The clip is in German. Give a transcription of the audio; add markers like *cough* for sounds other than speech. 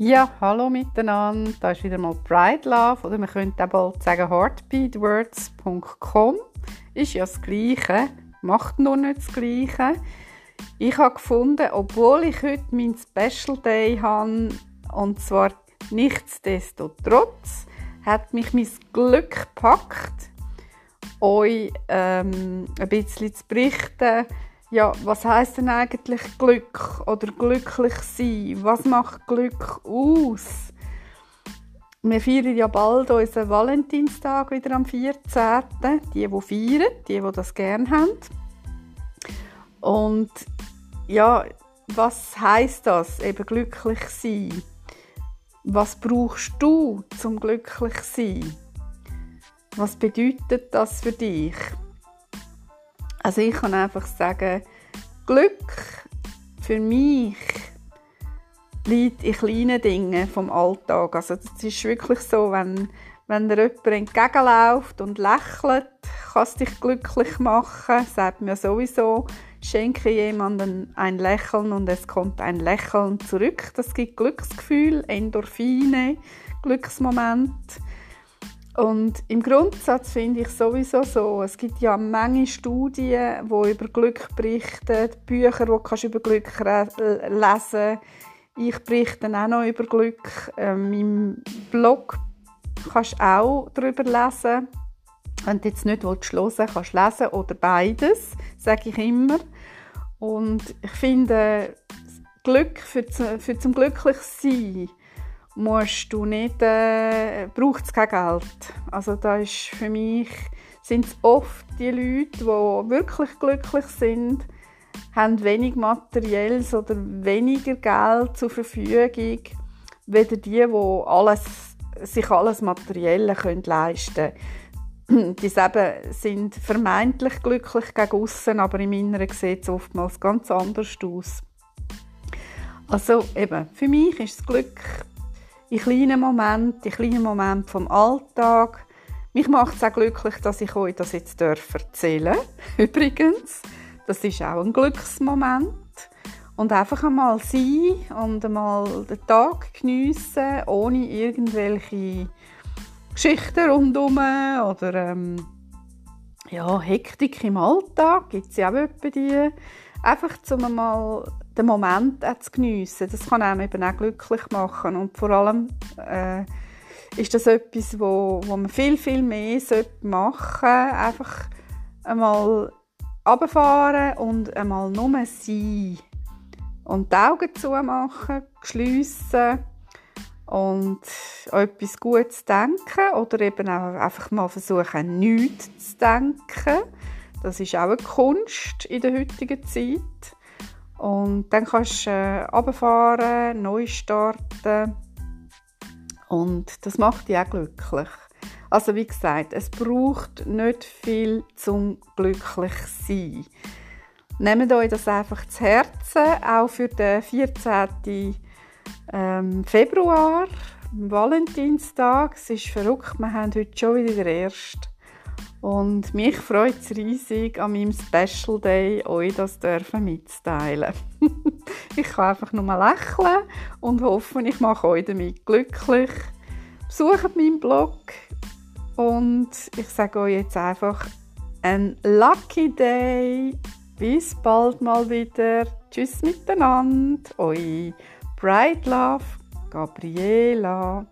Ja, hallo miteinander. Da ist wieder mal Pride Love oder man könnte auch bald sagen heartbeatwords.com. Ist ja das Gleiche, macht nur nicht das Gleiche. Ich habe gefunden, obwohl ich heute meinen Special Day habe, und zwar nichtsdestotrotz, hat mich mein Glück gepackt, euch ähm, ein bisschen zu berichten, ja, was heißt denn eigentlich Glück oder glücklich sein? Was macht Glück aus? Wir feiern ja bald unseren Valentinstag wieder am 14. Die, die feiern, die, die das gerne haben. Und ja, was heißt das, eben glücklich sein? Was brauchst du zum glücklich sein? Was bedeutet das für dich? Also ich kann einfach sagen, Glück für mich liegt in kleinen Dingen vom Alltag. Also es ist wirklich so, wenn, wenn dir jemand entgegenläuft und lächelt, kann es dich glücklich machen, sagt mir sowieso, schenke jemandem ein Lächeln und es kommt ein Lächeln zurück. Das gibt Glücksgefühl, Endorphine, Glücksmoment. Und im Grundsatz finde ich sowieso so, es gibt ja Menge Studien, die über Glück berichten, Bücher, die kannst über Glück lesen Ich berichte auch noch über Glück. Ähm, Im Blog kannst du auch darüber lesen. Wenn du jetzt nicht willst, kannst du lesen oder beides, sage ich immer. Und ich finde, Glück für, für zum glücklich sein musst du nicht, äh, braucht es kein Geld. Also da ist für mich, sind es oft die Leute, die wirklich glücklich sind, haben wenig Materielles oder weniger Geld zur Verfügung, weder die, die alles, sich alles Materielle können leisten können. Die sind vermeintlich glücklich gegen aussen, aber im Inneren sieht es oftmals ganz anders aus. Also eben, für mich ist das Glück in kleinen Momenten, in kleinen Momenten vom Alltag. Mich macht es auch glücklich, dass ich euch das jetzt erzählen darf. *laughs* Übrigens, das ist auch ein Glücksmoment. Und einfach einmal sein und einmal den Tag geniessen, ohne irgendwelche Geschichten rundherum oder ähm, ja, Hektik im Alltag. Gibt es ja auch etwa die. Einfach zum einmal den Moment auch zu geniessen. Das kann einem eben auch glücklich machen. Und vor allem äh, ist das etwas, wo, wo man viel, viel mehr machen sollte. Einfach einmal runterfahren und einmal nur sein. Und die Augen zumachen, schliessen und etwas Gutes denken oder eben auch einfach mal versuchen, nichts zu denken. Das ist auch eine Kunst in der heutigen Zeit. Und dann kannst du äh, runterfahren, neu starten. Und das macht dich auch glücklich. Also wie gesagt, es braucht nicht viel zum glücklich sein. Nehmt euch das einfach zu Herzen, auch für den 14. Ähm, Februar, Valentinstag. Es ist verrückt, wir haben heute schon wieder den 1. Und mich freut es riesig, an meinem Special Day euch das dürfen mitzuteilen. *laughs* ich kann einfach nur lächeln und hoffe, ich mache euch damit glücklich. Besucht meinen Blog und ich sage euch jetzt einfach ein Lucky Day. Bis bald mal wieder. Tschüss miteinander. Euch Bright Love, Gabriela.